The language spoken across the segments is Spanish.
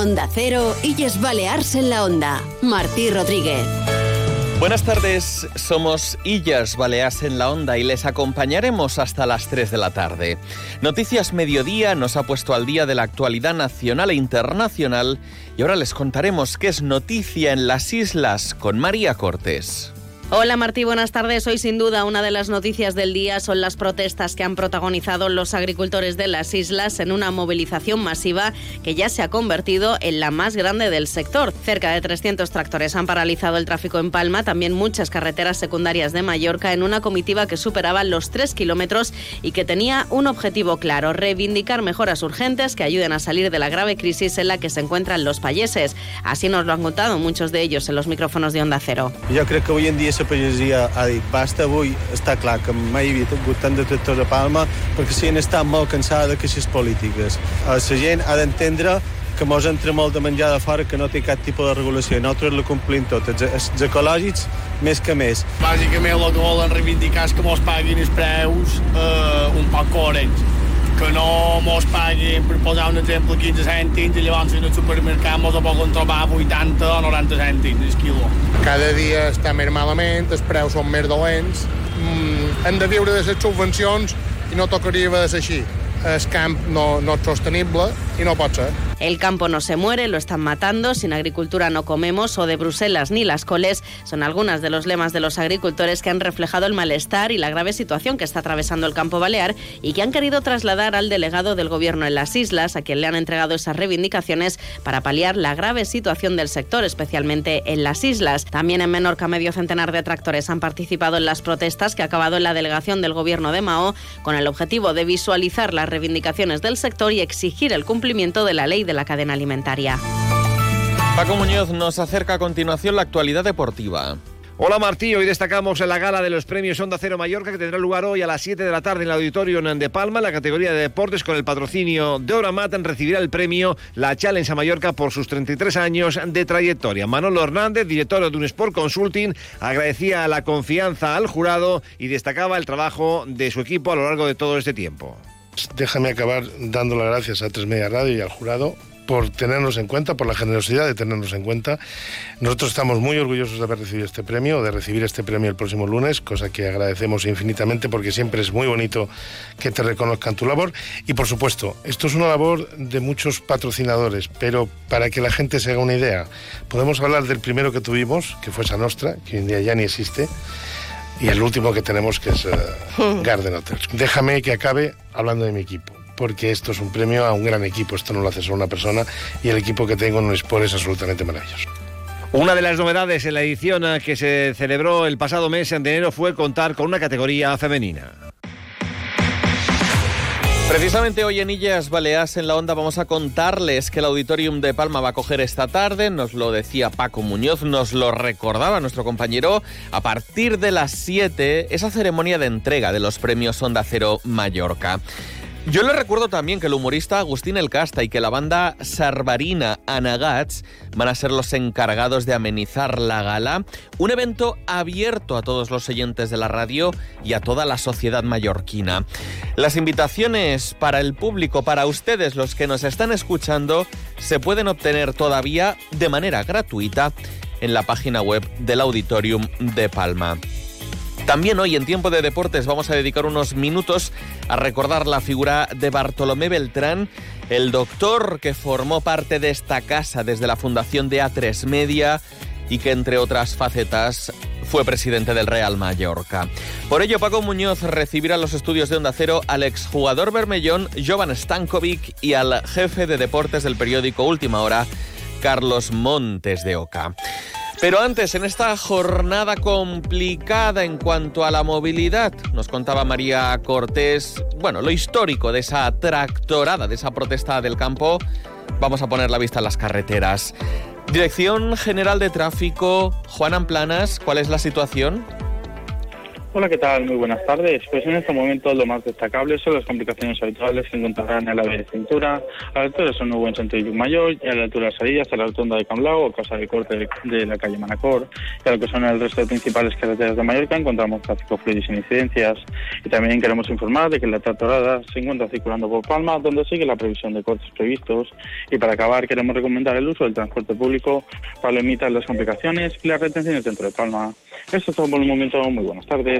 Onda Cero, Illes Balears en la Onda. Martí Rodríguez. Buenas tardes, somos Illas Baleas en la Onda y les acompañaremos hasta las 3 de la tarde. Noticias Mediodía nos ha puesto al día de la actualidad nacional e internacional y ahora les contaremos qué es noticia en las islas con María Cortés. Hola Martí, buenas tardes. Hoy sin duda una de las noticias del día son las protestas que han protagonizado los agricultores de las islas en una movilización masiva que ya se ha convertido en la más grande del sector. Cerca de 300 tractores han paralizado el tráfico en Palma, también muchas carreteras secundarias de Mallorca en una comitiva que superaba los 3 kilómetros y que tenía un objetivo claro, reivindicar mejoras urgentes que ayuden a salir de la grave crisis en la que se encuentran los payeses. Así nos lo han contado muchos de ellos en los micrófonos de Onda Cero. Yo creo que hoy en día la pagesia ha dit basta avui, està clar que mai havia hagut tant de tractors a Palma perquè si han estat molt cansada de queixes polítiques. La gent ha d'entendre que mos entra molt de menjar de fora que no té cap tipus de regulació nosaltres la complim tot, els, els ecològics més que més. Bàsicament el que volen reivindicar és que mos paguin els preus eh, un poc coherents que no mos paguin, per posar un exemple, 15 cèntims i llavors en el supermercat mos ho poden trobar 80 o 90 cèntims el quilo. Cada dia està més malament, els preus són més dolents, mm, hem de viure de les subvencions i no tocaria de ser així. El camp no, sostenible i no. El campo no se muere, lo están matando, sin agricultura no comemos o de Bruselas ni las coles son algunas de los lemas de los agricultores que han reflejado el malestar y la grave situación que está atravesando el campo balear y que han querido trasladar al delegado del gobierno en las islas, a quien le han entregado esas reivindicaciones para paliar la grave situación del sector, especialmente en las islas. También en Menorca medio centenar de tractores han participado en las protestas que ha acabado en la delegación del gobierno de Mao con el objetivo de visualizar las reivindicaciones del sector y exigir el cumplimiento de la ley de la cadena alimentaria. Paco Muñoz nos acerca a continuación la actualidad deportiva. Hola Martí, hoy destacamos en la gala de los premios Onda Cero Mallorca que tendrá lugar hoy a las 7 de la tarde en el auditorio de Palma. La categoría de deportes con el patrocinio de Oramat recibirá el premio La Challenge a Mallorca por sus 33 años de trayectoria. Manolo Hernández, director de un Sport Consulting, agradecía la confianza al jurado y destacaba el trabajo de su equipo a lo largo de todo este tiempo. Déjame acabar dando las gracias a Tres Media Radio y al jurado por tenernos en cuenta, por la generosidad de tenernos en cuenta. Nosotros estamos muy orgullosos de haber recibido este premio, de recibir este premio el próximo lunes, cosa que agradecemos infinitamente porque siempre es muy bonito que te reconozcan tu labor. Y por supuesto, esto es una labor de muchos patrocinadores, pero para que la gente se haga una idea, podemos hablar del primero que tuvimos, que fue Sanostra, que hoy en día ya ni existe y el último que tenemos que es uh, Garden Hotels. Déjame que acabe hablando de mi equipo porque esto es un premio a un gran equipo, esto no lo hace solo una persona y el equipo que tengo en un Sport es absolutamente maravilloso. Una de las novedades en la edición que se celebró el pasado mes de enero fue contar con una categoría femenina. Precisamente hoy en Illas Baleas en la Onda vamos a contarles que el Auditorium de Palma va a coger esta tarde, nos lo decía Paco Muñoz, nos lo recordaba nuestro compañero, a partir de las 7 esa ceremonia de entrega de los premios Onda Cero Mallorca. Yo le recuerdo también que el humorista Agustín El Casta y que la banda sarbarina Anagats van a ser los encargados de amenizar la gala, un evento abierto a todos los oyentes de la radio y a toda la sociedad mallorquina. Las invitaciones para el público, para ustedes los que nos están escuchando, se pueden obtener todavía de manera gratuita en la página web del Auditorium de Palma. También hoy en Tiempo de Deportes vamos a dedicar unos minutos a recordar la figura de Bartolomé Beltrán, el doctor que formó parte de esta casa desde la fundación de A3 Media y que entre otras facetas fue presidente del Real Mallorca. Por ello, Paco Muñoz recibirá los estudios de Onda Cero al exjugador bermellón Jovan Stankovic y al jefe de deportes del periódico Última Hora, Carlos Montes de Oca. Pero antes, en esta jornada complicada en cuanto a la movilidad, nos contaba María Cortés, bueno, lo histórico de esa tractorada, de esa protesta del campo, vamos a poner la vista en las carreteras. Dirección General de Tráfico, Juan Amplanas, ¿cuál es la situación? Hola, ¿qué tal? Muy buenas tardes. Pues en este momento lo más destacable son las complicaciones habituales que encontrarán en la vía de cintura, a la altura de Son Nuevo en sentido Mayor y a la altura de Salillas, a la rotonda de Camblao, a causa del corte de, de, la calle Manacor. Y a lo que son el resto de principales carreteras de Mallorca encontramos tráfico fluido sin incidencias. Y también queremos informar de que la Tratorada se encuentra circulando por Palma, donde sigue la previsión de cortes previstos. Y para acabar, queremos recomendar el uso del transporte público para limitar las complicaciones y las retenciones dentro de Palma. Esto es todo por el momento. Muy buenas tardes.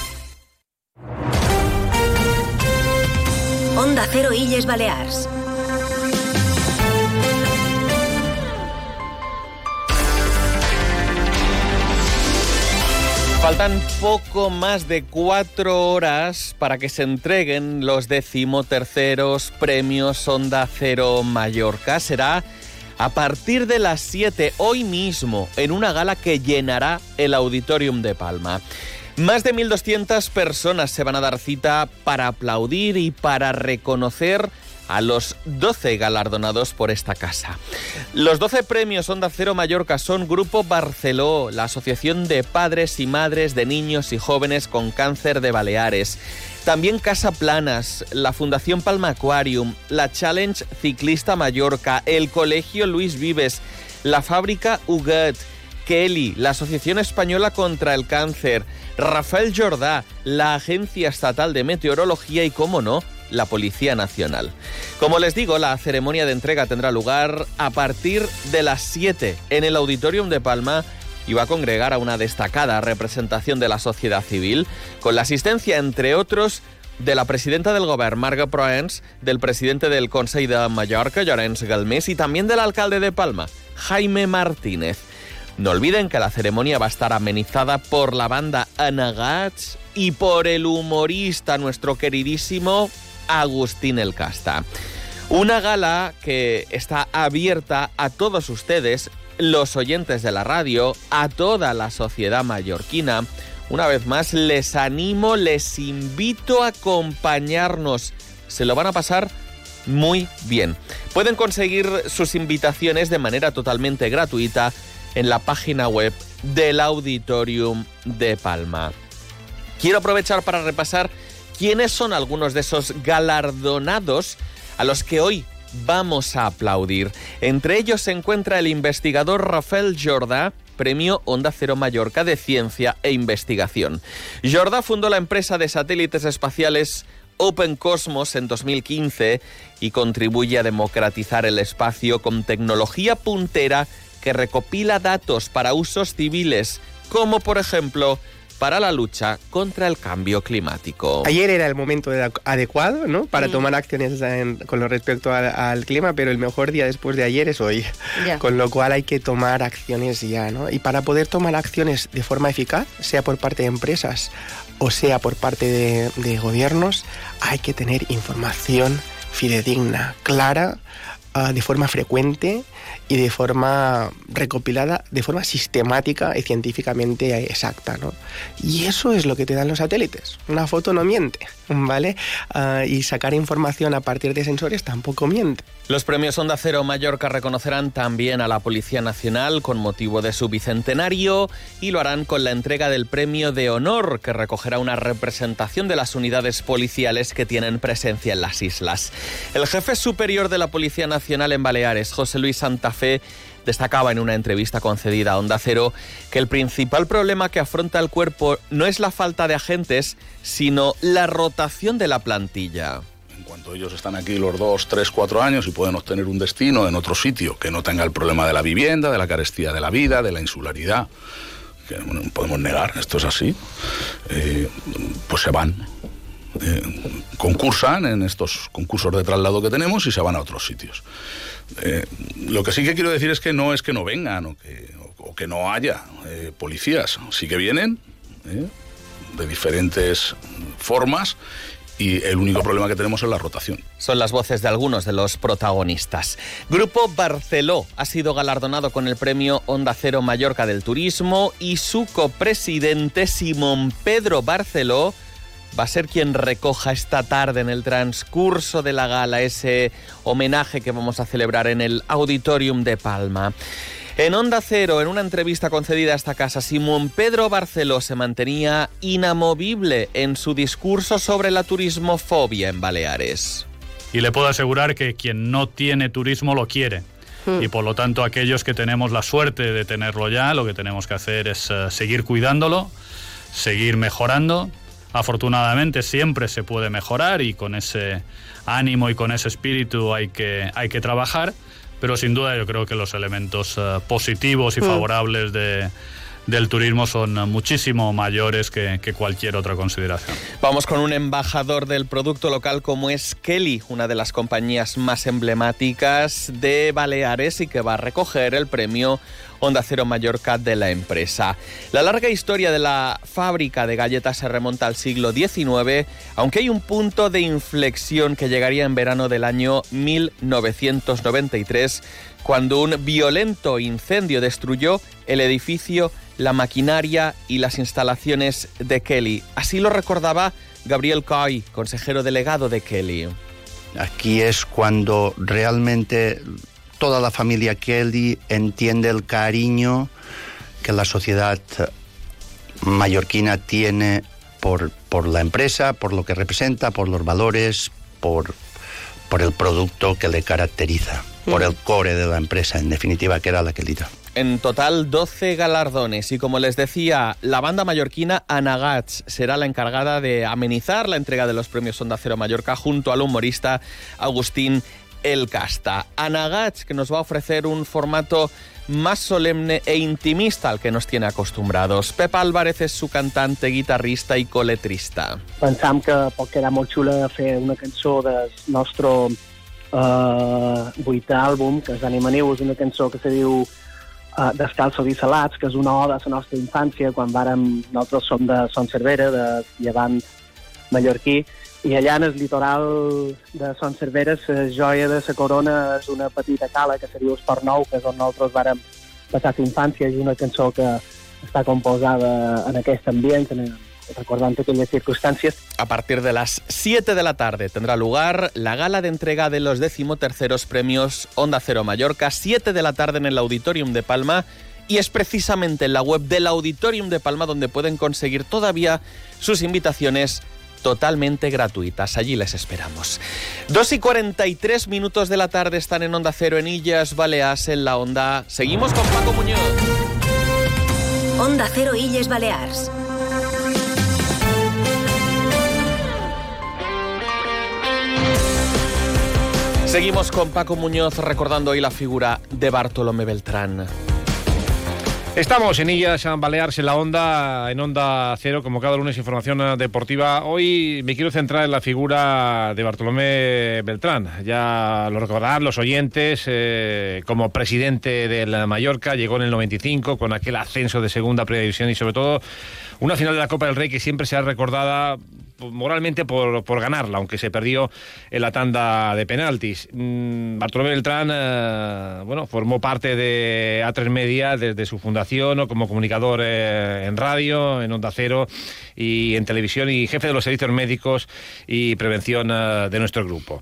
Onda Cero Illes Balears. Faltan poco más de cuatro horas para que se entreguen los decimoterceros premios Onda Cero Mallorca. Será a partir de las 7 hoy mismo en una gala que llenará el Auditorium de Palma. Más de 1.200 personas se van a dar cita para aplaudir y para reconocer a los 12 galardonados por esta casa. Los 12 premios Onda Cero Mallorca son Grupo Barceló, la Asociación de Padres y Madres de Niños y Jóvenes con Cáncer de Baleares. También Casa Planas, la Fundación Palma Aquarium, la Challenge Ciclista Mallorca, el Colegio Luis Vives, la Fábrica Huguet, Kelly, la Asociación Española contra el Cáncer, Rafael Jordá, la Agencia Estatal de Meteorología y, cómo no, la Policía Nacional. Como les digo, la ceremonia de entrega tendrá lugar a partir de las 7 en el Auditorium de Palma y va a congregar a una destacada representación de la sociedad civil, con la asistencia, entre otros, de la presidenta del Gobierno, Marga Proens, del presidente del Consejo de Mallorca, Llorenç Galmés, y también del alcalde de Palma, Jaime Martínez. No olviden que la ceremonia va a estar amenizada por la banda Anagats y por el humorista, nuestro queridísimo Agustín El Casta. Una gala que está abierta a todos ustedes, los oyentes de la radio, a toda la sociedad mallorquina. Una vez más, les animo, les invito a acompañarnos. Se lo van a pasar muy bien. Pueden conseguir sus invitaciones de manera totalmente gratuita en la página web del Auditorium de Palma. Quiero aprovechar para repasar quiénes son algunos de esos galardonados a los que hoy vamos a aplaudir. Entre ellos se encuentra el investigador Rafael Jordá, Premio Onda Cero Mallorca de Ciencia e Investigación. Jordá fundó la empresa de satélites espaciales Open Cosmos en 2015 y contribuye a democratizar el espacio con tecnología puntera que recopila datos para usos civiles, como por ejemplo para la lucha contra el cambio climático. Ayer era el momento adecuado ¿no? para mm. tomar acciones con lo respecto al, clima, pero el mejor día después de ayer es hoy. Con lo cual hay que tomar acciones ya. ¿no? Y para poder tomar acciones de forma eficaz, sea por parte de empresas o sea por parte de, de gobiernos, hay que tener información fidedigna, clara, uh, de forma frecuente y de forma recopilada, de forma sistemática y científicamente exacta. ¿no? Y eso es lo que te dan los satélites. Una foto no miente, ¿vale? Uh, y sacar información a partir de sensores tampoco miente. Los premios Onda Cero Mallorca reconocerán también a la Policía Nacional con motivo de su bicentenario y lo harán con la entrega del premio de honor que recogerá una representación de las unidades policiales que tienen presencia en las islas. El jefe superior de la Policía Nacional en Baleares, José Luis Santa Fe, destacaba en una entrevista concedida a Onda Cero que el principal problema que afronta el cuerpo no es la falta de agentes, sino la rotación de la plantilla. En cuanto ellos están aquí los dos, tres, cuatro años y pueden obtener un destino en otro sitio que no tenga el problema de la vivienda, de la carestía de la vida, de la insularidad, que no podemos negar, esto es así, eh, pues se van. Eh, concursan en estos concursos de traslado que tenemos y se van a otros sitios. Eh, lo que sí que quiero decir es que no es que no vengan o que, o que no haya policías, sí que vienen de diferentes formas y el único problema que tenemos es la rotación. Son las voces de algunos de los protagonistas. Grupo Barceló ha sido galardonado con el premio Onda Cero Mallorca del Turismo y su copresidente Simón Pedro Barceló va a ser quien recoja esta tarde en el transcurso de la gala ese homenaje que vamos a celebrar en el Auditorium de Palma. En Onda Cero, en una entrevista concedida a esta casa, Simón Pedro Barceló se mantenía inamovible en su discurso sobre la turismofobia en Baleares. Y le puedo asegurar que quien no tiene turismo lo quiere. Hmm. Y por lo tanto, aquellos que tenemos la suerte de tenerlo ya, lo que tenemos que hacer es eh, seguir cuidándolo, seguir mejorando. Afortunadamente siempre se puede mejorar y con ese ánimo y con ese espíritu hay que, hay que trabajar pero sin duda yo creo que los elementos eh, positivos y mm. favorables de, del turismo son muchísimo mayores que, cualquier otra consideración. Vamos con un embajador del producto local como es Kelly, una de las compañías más emblemáticas de Baleares y que va a recoger el premio Onda Cero Mallorca de la empresa. La larga historia de la fábrica de galletas se remonta al siglo XIX, aunque hay un punto de inflexión que llegaría en verano del año 1993, cuando un violento incendio destruyó el edificio, la maquinaria y las instalaciones de Kelly. Así lo recordaba Gabriel Coy, consejero delegado de Kelly. Aquí es cuando realmente toda la familia Kelly entiende el cariño que la sociedad mallorquina tiene por, por la empresa, por lo que representa, por los valores, por, por el producto que le caracteriza, por el core de la empresa, en definitiva, que era la Kelly. En total 12 galardones y como les decía, la banda mallorquina Anagats será la encargada de amenizar la entrega de los premios Onda Cero Mallorca junto al humorista Agustín el Casta. Anagats, que nos va a ofrecer un formato más solemne e intimista al que nos tiene acostumbrados. Pep Álvarez és su cantante, guitarrista i coletrista. Pensam que pot quedar molt xula una cançó del nostre uh, vuitè que és Anima Niu, és una cançó que se diu uh, Descalços i Salats, que és una oda a la nostra infància, quan vàrem, nosaltres som de Son Cervera, de llevant mallorquí, i allà en el litoral de Son Cervera, la joia de la corona és una petita cala que seria Esport Nou, que és on nosaltres vàrem passar la infància, és una cançó que està composada en aquest ambient, en, recordant aquellas circunstancias. A partir de las 7 de la tarde tendrá lugar la gala de entrega de los decimoterceros premios Onda Cero Mallorca, 7 de la tarde en el Auditorium de Palma, y es precisamente en la web del Auditorium de Palma donde pueden conseguir todavía sus invitaciones totalmente gratuitas. Allí les esperamos. 2 y 43 minutos de la tarde están en Onda Cero en Illas Baleas en la Onda. Seguimos con Paco Muñoz. Onda Cero Illes Balears. Seguimos con Paco Muñoz recordando hoy la figura de Bartolomé Beltrán. Estamos en Illas Baleares en la Onda, en Onda Cero, como cada lunes, información deportiva. Hoy me quiero centrar en la figura de Bartolomé Beltrán. Ya lo recordarán los oyentes, eh, como presidente del Mallorca, llegó en el 95 con aquel ascenso de segunda predivisión y sobre todo una final de la Copa del Rey que siempre se ha recordada moralmente por, por, ganarla, aunque se perdió en la tanda de penaltis. Mm, Bartolomé Beltrán, eh, bueno, formó parte de A3 Media desde su fundación como comunicador eh, en radio, en Onda Cero y en televisión y jefe de los servicios médicos y prevención eh, de nuestro grupo.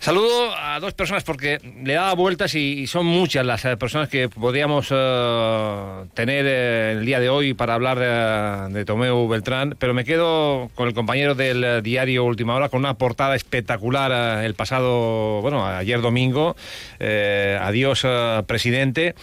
Saludo a dos personas porque le daba vueltas y, son muchas las eh, personas que podríamos eh, tener eh, el día de hoy para hablar de, Tomeu Beltrán, pero me quedo con el compañero del diario Última Hora con una portada espectacular el pasado, bueno, ayer domingo. adiós, presidente.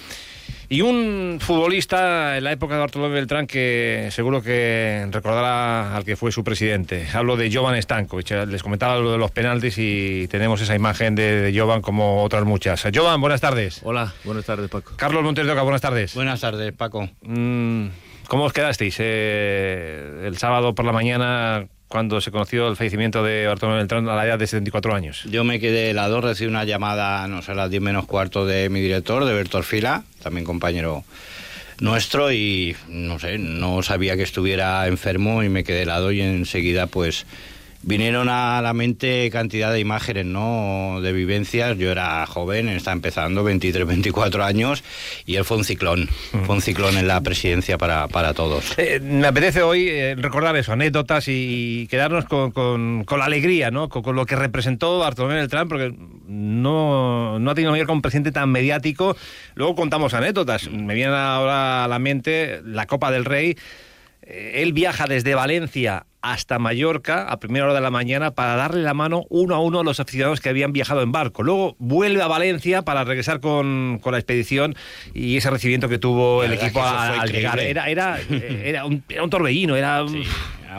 Y un futbolista en la época de Bartolomé Beltrán que seguro que recordará al que fue su presidente. Hablo de Jovan Stankovic. Les comentaba lo de los penaltis y tenemos esa imagen de, Jovan como otras muchas. Jovan, buenas tardes. Hola, buenas tardes, Paco. Carlos Montes de Oca, buenas tardes. Buenas tardes, Paco. Mm, ¿Cómo os quedasteis eh, el sábado por la mañana cuando se conoció el fallecimiento de Bartolomé Beltrán a la edad de 74 años? Yo me quedé helado, recibí una llamada, no sé, a las 10 menos cuarto de mi director, de Bertor Fila, también compañero nuestro, y no sé, no sabía que estuviera enfermo y me quedé helado y enseguida pues vinieron a la mente cantidad de imágenes, ¿no? De vivencias. Yo era joven, estaba empezando, 23, 24 años, y él fue un ciclón. Mm. Fue un ciclón en la presidencia para, para todos. Eh, me apetece hoy eh, recordar eso, anécdotas y quedarnos con, con, la alegría, ¿no? Con, lo que representó Bartolomé Beltrán, porque no, no ha tenido mayor como un presidente tan mediático. Luego contamos anécdotas. Me viene ahora a la mente la Copa del Rey. Eh, él viaja desde Valencia hasta Mallorca a primera hora de la mañana para darle la mano uno a uno a los aficionados que habían viajado en barco. Luego vuelve a Valencia para regresar con, la expedición y ese recibimiento que tuvo el equipo al llegar. Era, era, era, un, era un torbellino, era...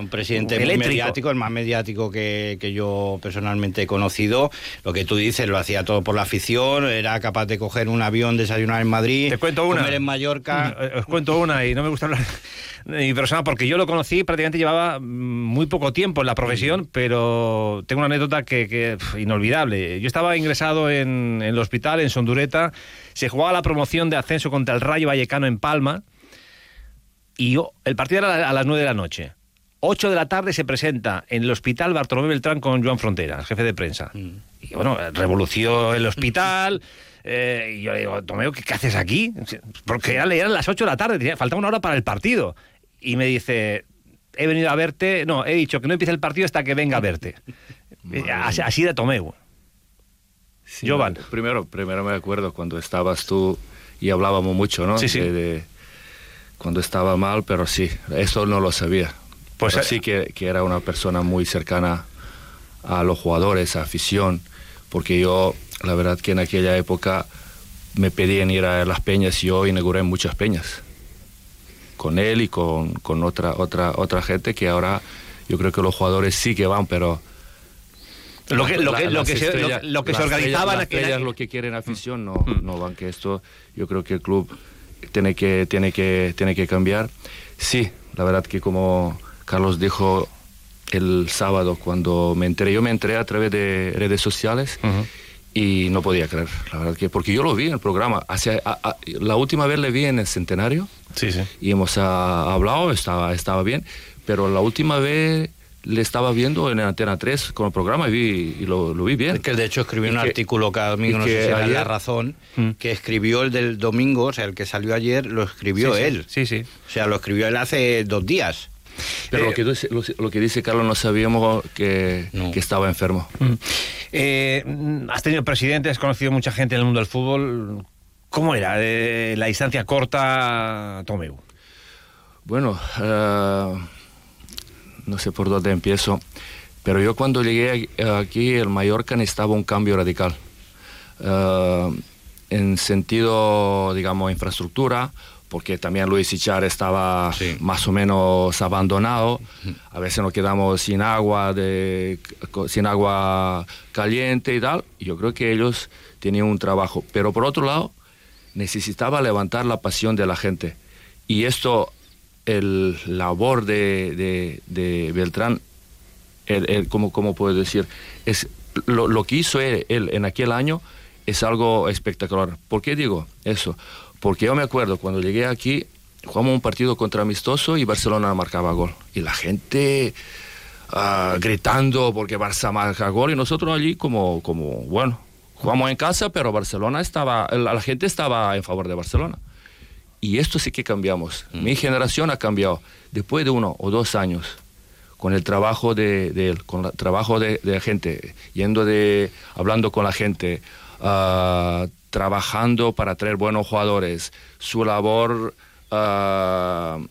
un presidente muy mediático, el más mediático que, que, yo personalmente he conocido. Lo que tú dices, lo hacía todo por la afición, era capaz de coger un avión, desayunar en Madrid, Te cuento una. comer en Mallorca. Os cuento una y no me gusta hablar mi persona, porque yo lo conocí, prácticamente llevaba muy poco tiempo en la profesión, pero tengo una anécdota que, inolvidable. Yo estaba ingresado en, el hospital, en Sondureta, se jugaba la promoción de ascenso contra el Rayo Vallecano en Palma, y yo, el partido era a las 9 de la noche. 8 de la tarde se presenta en el hospital Bartolomé Beltrán con Joan Frontera, jefe de prensa. Mm. Y bueno, revolució el hospital. Eh, y yo le digo, Tomeo, ¿qué, haces aquí? Porque eran, las 8 de la tarde, faltaba una hora para el partido y me dice, he venido a verte, no, he dicho que no empiece el partido hasta que venga a verte. así, de Tomeu. Sí, Primero, primero me acuerdo cuando estabas tú y hablábamos mucho, ¿no? Sí, sí. De, cuando estaba mal, pero sí, eso no lo sabía. Pues eh, sí que, que, era una persona muy cercana a los jugadores, a afición, porque yo, la verdad que en aquella época me pedían ir a las peñas y yo inauguré muchas peñas con él y con, con, otra, otra, otra gente que ahora yo creo que los jugadores sí que van, pero... Lo que, lo que, lo que, se, lo, que se organizaba las estrellas, lo que quieren afición no, mm. no van, que esto yo creo que el club tiene que, tiene que, tiene que cambiar. Sí, la verdad que como Carlos dijo el sábado cuando me enteré, yo me enteré a través de redes sociales y no podía creer, la verdad que, porque yo lo vi en el programa, hace, la última vez le vi en el centenario sí, sí. y hemos ah, hablado, estaba, estaba bien, pero la última vez le estaba viendo en Antena 3 con el programa y, vi, y lo, vi bien. Es que de hecho escribió un artículo cada domingo, no sé si era La Razón, mm. que escribió el del domingo, o sea, el que salió ayer, lo escribió él. Sí, sí. O sea, lo escribió él hace dos días. Pero lo, eh, que dice, lo, que dice Carlos, no sabíamos que, que estaba enfermo. Mm. Eh, has tenido presidente, has conocido mucha gente en el mundo del fútbol. ¿Cómo era eh, la distancia corta, Tomeu? Bueno, no sé por dónde empiezo, pero yo cuando llegué aquí, el Mallorca necesitaba un cambio radical. en sentido, digamos, infraestructura, porque también Luis Ichar estaba más o menos abandonado. A veces nos quedamos sin agua, de, sin agua caliente y tal. Yo creo que ellos tenían un trabajo. Pero por otro lado, necesitaba levantar la pasión de la gente. Y esto, el labor de, de, Beltrán, el, ¿cómo, puedo decir? Es, lo, lo que hizo él en aquel año es algo espectacular. ¿Por qué digo eso? Porque yo me acuerdo cuando llegué aquí, jugamos un partido contra amistoso y Barcelona marcaba gol. Y la gente ah, gritando porque Barça marca gol y nosotros allí como, como, bueno, jugamos en casa, pero Barcelona estaba, la, gente estaba en favor de Barcelona. Y esto sí que cambiamos. Mm. Mi generación ha cambiado. Después de uno o dos años, con el trabajo de, de él, con el trabajo de, de, gente, yendo de, hablando con la gente, uh, trabajando para traer buenos jugadores, su labor uh,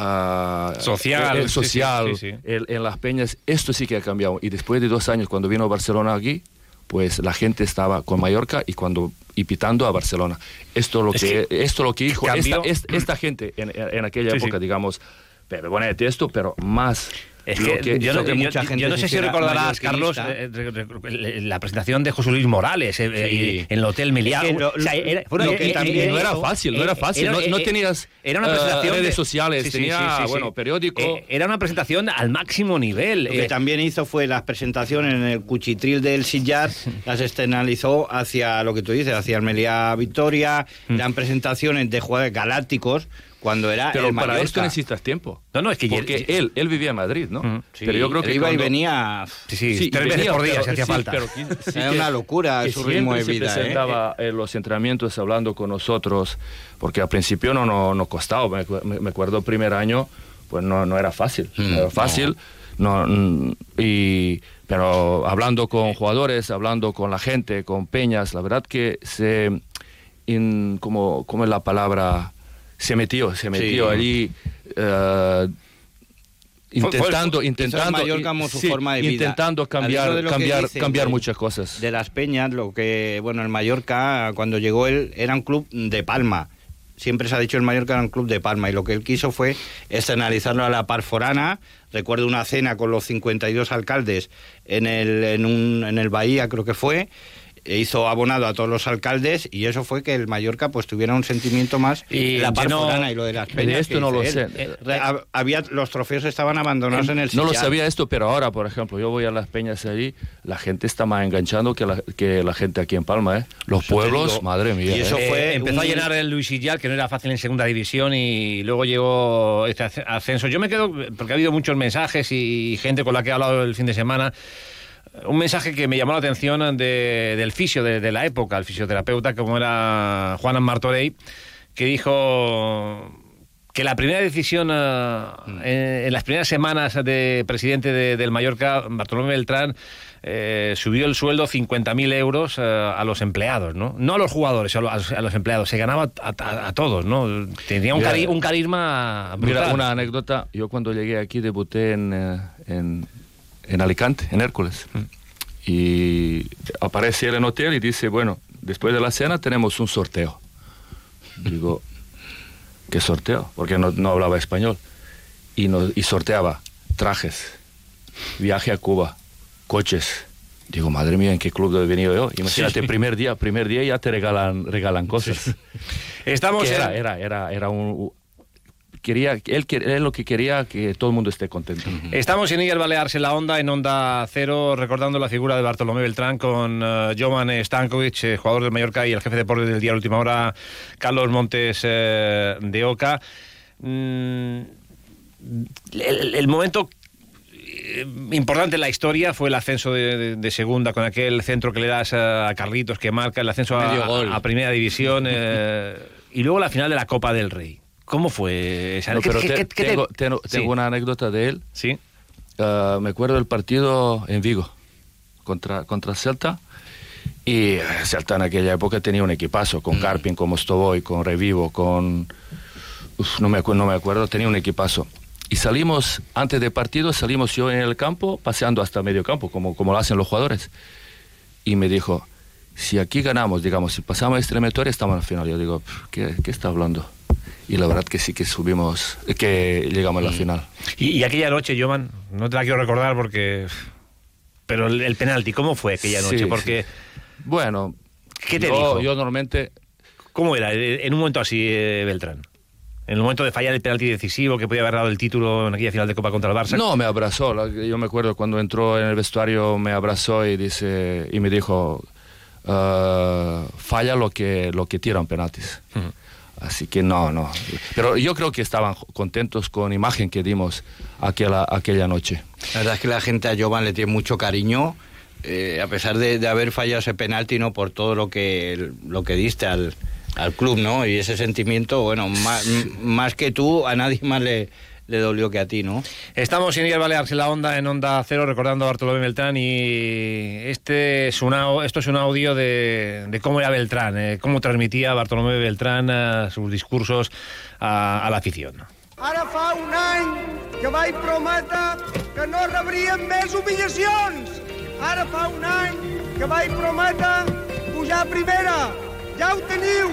uh, social, el, social sí, sí, sí, el, en las peñas, esto sí que ha cambiado. Y después de dos años, cuando vino Barcelona aquí, pues la gente estaba con Mallorca y cuando y pitando a Barcelona. Esto lo que, que esto lo que dijo esta, esta, esta, gente en, en aquella época, digamos, pero bueno, esto, pero más es que, que, yo, no, que yo, yo, no sé si recordarás, Carlos, eh, la presentación de José Luis Morales eh, sí. en el Hotel Meliá. Es que o sea, era, bueno, no, que también no era fácil, no era fácil. Era, no, no, tenías era una presentación uh, redes de, sociales, sí, tenía, sí, bueno, periódico. Eh, era una presentación al máximo nivel. Lo que también hizo fue las presentaciones en el cuchitril del Sillar, las externalizó hacia lo que tú dices, hacia el Meliá Victoria, Mm. eran presentaciones de jugadores galácticos cuando era pero el para Mallorca. esto necesitas tiempo no no es que porque yo, él él vivía en Madrid no Mm, sí, pero yo creo que iba cuando... y venía sí, sí, sí tres veces por día pero, si hacía sí, falta pero, sí era una locura su ritmo de vida se presentaba ¿eh? en los entrenamientos hablando con nosotros porque al principio no no, no costaba me, me, me, acuerdo el primer año pues no, no era fácil Mm, no era fácil no. no y pero hablando con jugadores hablando con la gente con peñas la verdad que se in, como, como es la palabra, se metió, se metió Sí. allí. eh, intentando, Fue- intentando, eso es Mallorca como su sí, forma de vida. intentando cambiar, cambiar, dicen cambiar muchas cosas. de las peñas, lo que, bueno, el Mallorca, cuando llegó él, era un club de Palma. Siempre se ha dicho el Mallorca era un club de Palma y lo que él quiso fue externalizarlo a la Parforana. Recuerdo una cena con los 52 alcaldes en el, en un, en el Bahía, creo que fue. E hizo abonado a todos los alcaldes y eso fue que el Mallorca pues tuviera un sentimiento más Y la yo no- Parforana y lo de las de peñas esto no lo él. sé. Eh, había los trofeos estaban abandonados en el No lo sabía esto, pero ahora, por ejemplo, yo voy a las peñas allí, la gente está más enganchando que la, que la gente aquí en Palma, ¿eh? Los Eso pueblos, digo. madre mía. Y eso ¿eh? fue Eh, empezó a llenar el Luis Sillar, que no era fácil en segunda división, y luego llegó este asc- ascenso. Yo me quedo, porque ha habido muchos mensajes y gente con la que he hablado el fin de semana. Un mensaje que me llamó la atención de- del fisio de, de la época, el fisioterapeuta, como era Juan Martorey, que dijo que la primera decisión eh, en, en las primeras semanas de presidente de- del Mallorca, Bartolomé Beltrán, eh, subió el sueldo 50.000 euros eh, a los empleados, ¿no? No a los jugadores, a los, a los empleados. Se ganaba a, a- a todos, ¿no? Tenía un, cari- un carisma brutal. Mira, una anécdota. Yo cuando llegué aquí debuté en, eh, en, en Alicante, en Hércules. Y aparece él en hotel y dice, bueno, después de la cena tenemos un sorteo. Digo, ¿qué sorteo? Porque no, no hablaba español. Y, nos, y sorteaba trajes, viaje a Cuba, coches. Digo, madre mía, ¿en qué club he venido yo? Imagínate, Sí. primer día, primer día ya te regalan, regalan cosas. Estamos Que era, era, era, era un... Quería, él, él lo que quería que todo el mundo esté contento. Estamos en Illes Balears en la onda, en Onda Cero, recordando la figura de Bartolomé Beltrán con eh, Jovan Stankovic, eh, jugador del Mallorca, y el jefe de deportes del día de última hora, Carlos Montes eh, de Oca. Mm, el, el momento importante en la historia fue el ascenso de, de- de segunda con aquel centro que le das a, a Carlitos que marca el ascenso a, a primera división eh, y luego la final de la Copa del Rey. ¿Cómo fue? esa- No, ¿Qué- pero qué- te- qué- qué te- tengo, tengo- Sí. tengo una anécdota de él. Sí. Ah, me acuerdo del partido en Vigo contra, contra Celta. Y eh, Celta en aquella época tenía un equipazo, Mm. con Carpin, con Mostovoy, con Revivo, con... Uf, no, me acu- no me acuerdo, tenía un equipazo. Y salimos, antes del partido, salimos yo en el campo, paseando hasta medio campo, como, como lo hacen los jugadores. Y me dijo, si aquí ganamos, digamos, si pasamos a eliminatoria, estamos en la final. Yo digo, "Pff, ¿qué, ¿qué está hablando? Y la verdad que sí que subimos, que llegamos a la final. Y, y aquella noche, Jovan, no te la quiero recordar porque... Pero el, el penalti, ¿cómo fue aquella Sí, noche? Porque... Bueno, ¿Qué te yo, dijo? Yo normalmente... ¿Cómo era en un momento así, eh, Beltrán? En el momento de fallar el penalti decisivo que podía haber dado el título en aquella final de Copa contra el Barça. No, me abrazó. Yo me acuerdo cuando entró en el vestuario, me abrazó y, dice, y me dijo, "Ah, falla lo que, lo que tiran penaltis. Así que no, no. Pero yo creo que estaban contentos con la imagen que dimos aquella, aquella noche. La verdad es que la gente a Jovan le tiene mucho cariño, eh, a pesar de, de haber fallado ese penalti, ¿no? Por todo lo que, lo que diste al, al club, ¿no? Y ese sentimiento, bueno, más, más que tú, a nadie más le, le dolió que a ti, ¿no? Estamos en Illes Baleares en la onda, en Onda Cero, recordando a Bartolomé Beltrán y este es una, esto es un audio de, de cómo era Beltrán, eh, cómo transmitía Bartolomé Beltrán eh, sus discursos a, a la afición. Ara fa un any que vaig prometre que no rebríem més humillacions. Ara fa un any que vaig prometre pujar a primera. Ja ho teniu,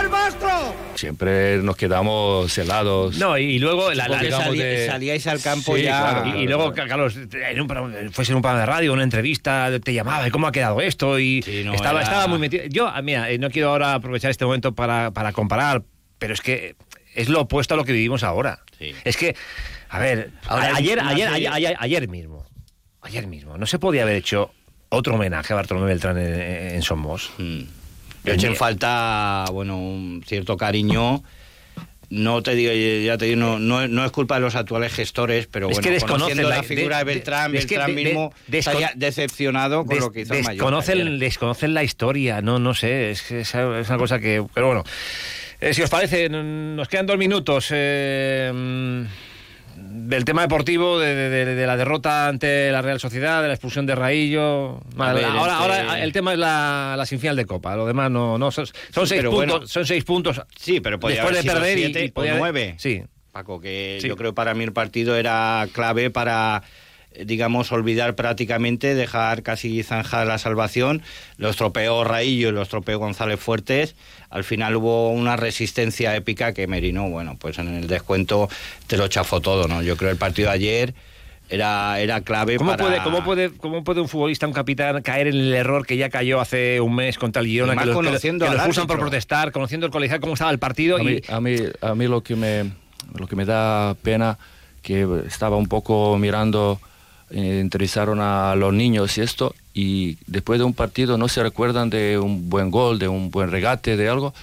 el vostre. Siempre nos quedamos helados. No, y luego la, la- Porque digamos, salí- de- salíais al campo Sí, ya. claro, y, y luego, Carlos, en un, programa- fuese en un programa de radio, una entrevista, te llamaba, ¿y cómo ha quedado esto? Y no, estaba, era- estaba muy metido. Yo, ah, mira, eh, no quiero ahora aprovechar este momento para, para comparar, pero es que es lo opuesto a lo que vivimos ahora. Es que, a ver, Ahora ayer, ayer, ayer, ayer, ayer mismo, ayer mismo, no se podía haber hecho otro homenaje a Bartolomé Beltrán en, en Somos. Hmm. Yo eché en falta, bueno, un cierto cariño. No te digo, ya te digo, no, no, no es culpa de los actuales gestores, pero Es bueno, que conociendo la- figura de, de- Beltrán, de- es Beltrán de- de- mismo descon- estaría decepcionado con lo que hizo desconocen, ayer. desconocen la historia, no, no sé, es, es una cosa que... Pero bueno, eh, si os parece, nos quedan dos minutos eh, mm, del tema deportivo, de, de- la derrota ante la Real Sociedad, de la expulsión de Raillo. Ver, ahora, ahora el tema es la, la semifinal de Copa, lo demás no... no son, son Sí, seis puntos, bueno. son seis puntos. Sí, pero podía después haber de sido perder y- siete y, podía o haber- nueve. Sí. Paco, que Sí. yo creo que para mí el partido era clave para digamos, olvidar prácticamente, dejar casi zanjada la salvación. Lo estropeó Raillo y lo estropeó González Fuertes. Al final hubo una resistencia épica que Merino, bueno, pues en el descuento te lo chafó todo, ¿no? Yo creo que el partido de ayer era, era clave ¿Cómo, para... puede, cómo, puede, ¿Cómo puede un futbolista, un capitán, caer en el error que ya cayó hace un mes contra el Girona? Que lo, que lo- conociendo que lo al expulsan por protestar, conociendo el colegial, cómo estaba el partido. A y, mí, a mí, a mí lo, que me, lo que me da pena que estaba un poco mirando, eh, entrevistaron a los niños y esto, y después de un partido no se recuerdan de un buen gol, de un buen regate, de algo.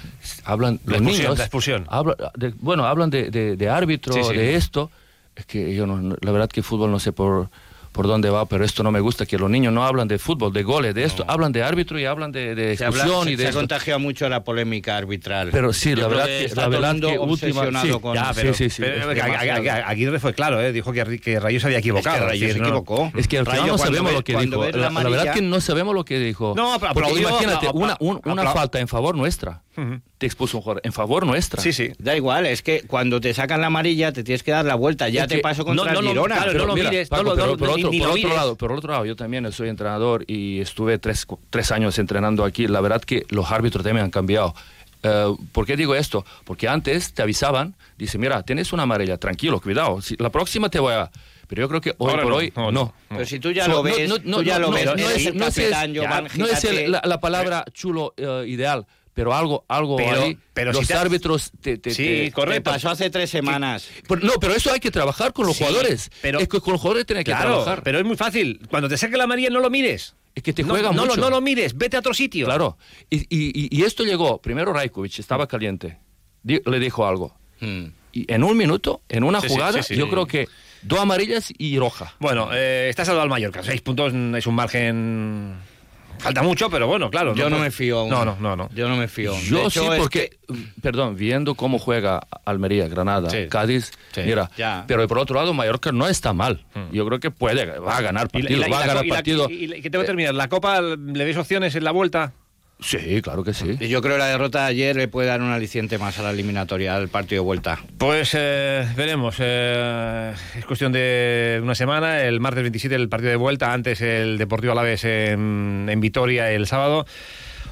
Hablan La los expulsión, niños. la expulsión. de- bueno, hablan de, de- de árbitro, Sí, sí. de esto. Es que yo no- la verdad que el fútbol no sé por por dónde va, pero esto no me gusta, que los niños no hablan de fútbol, de goles, de esto, hablan de árbitro y hablan de, de Se, habla- y de se contagiado mucho la polémica arbitral. Pero sí, Yo la verdad que, está la verdad mundo que última, obsesionado sí, con- Ya, pero, sí, sí, sí. pero que- Aguirre fue claro, ¿eh? dijo que, que Rayo se había equivocado. Es que Rayo se no- equivocó. Es que Rayo, no sabemos ve- lo que dijo. La, la verdad que no sabemos lo que dijo. No, pero Porque imagínate, una, un- una falta en favor nuestra. Te expuso un jugador en favor nuestra. Sí, sí. Da igual, es que cuando te sacan la amarilla te tienes que dar la vuelta. Ya Es te que pasó no- contra no el lo- Girona. claro, Pero no lo mira, mires, Paco, no lo- pero no- por, otro, por otro lado, por otro lado, yo también soy entrenador y estuve tres, tres años entrenando aquí. La verdad que los árbitros también han cambiado. Eh, ¿Por qué digo esto? Porque antes te avisaban, dice, mira, tienes una amarilla, tranquilo, cuidado, si- la próxima te voy a... Pero yo creo que hoy Ahora por no, hoy, no, no. no. Pero si tú ya So, lo no- ves, no- no- tú ya no- lo no- ves, no es- el no es el- capitán, no es el- la, la palabra chulo eh, ideal, pero algo, algo Pero- ahí, pero los si te- árbitros te, te- Sí, correcto. Pasó hace tres semanas. Pero- no, pero eso hay que trabajar con los Sí, jugadores. pero- es que con los jugadores tiene que Claro, trabajar. pero es muy fácil. Cuando te saque la amarilla no lo mires. Es que te No- juega no, mucho. Lo, no lo mires, vete a otro sitio. Claro. Y, y- esto llegó, primero Rajkovic estaba caliente, Di- le dijo algo. Hmm. Y en un minuto, en una Sí, jugada, yo creo que dos amarillas y roja. Bueno, eh, está salvado al Mallorca. Seis puntos es un margen... Falta mucho, pero bueno, claro. Yo no me fío aún. No, no, no. no. Yo no me fío. Yo De hecho, sí, es porque, perdón, viendo cómo juega Almería, Granada, Sí. Cádiz, Sí. mira, Ya. pero por otro lado, Mallorca no está mal. Mm. Yo creo que puede, va a ganar Y la- partido, y la- y va a la- ganar y la- partido. y la- que tengo que terminar. ¿La Copa le ves opciones en la vuelta? Sí, claro que sí. Y yo creo que la derrota de ayer le puede dar un aliciente más a la eliminatoria, al partido de vuelta. Pues eh, veremos. eh, es cuestión de una semana. El martes 27 el partido de vuelta. Antes el Deportivo Alavés en, en Vitoria el sábado.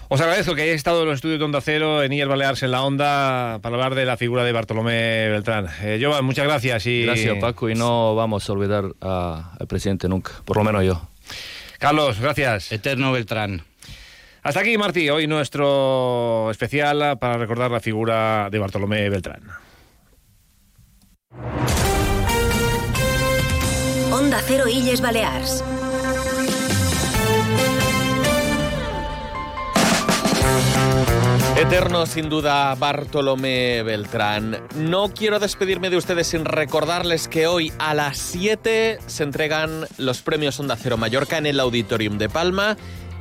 Os agradezco que hayáis estado en los estudios de Onda Cero, en Illes Baleares en la Onda, para hablar de la figura de Bartolomé Beltrán. Eh, Jovan, muchas gracias. Y... Gracias, Paco, y no vamos a olvidar a- al presidente nunca, por lo menos yo. Carlos, gracias. Eterno Beltrán. Hasta aquí, Martí. Hoy nuestro especial para recordar la figura de Bartolomé Beltrán. Onda Cero Illes Balears. Eterno, sin duda, Bartolomé Beltrán. No quiero despedirme de ustedes sin recordarles que hoy a las 7 se entregan los premios Onda Cero Mallorca en el Auditorium de Palma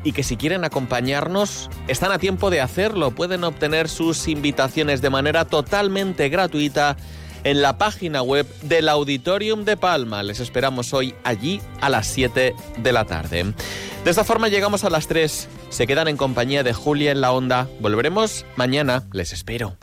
y que si quieren acompañarnos están a tiempo de hacerlo. Pueden obtener sus invitaciones de manera totalmente gratuita en la página web del Auditorium de Palma. Les esperamos hoy allí a las 7 de la tarde. De esta forma llegamos a las 3. Se quedan en compañía de Julia en la onda. Volveremos mañana. Les espero.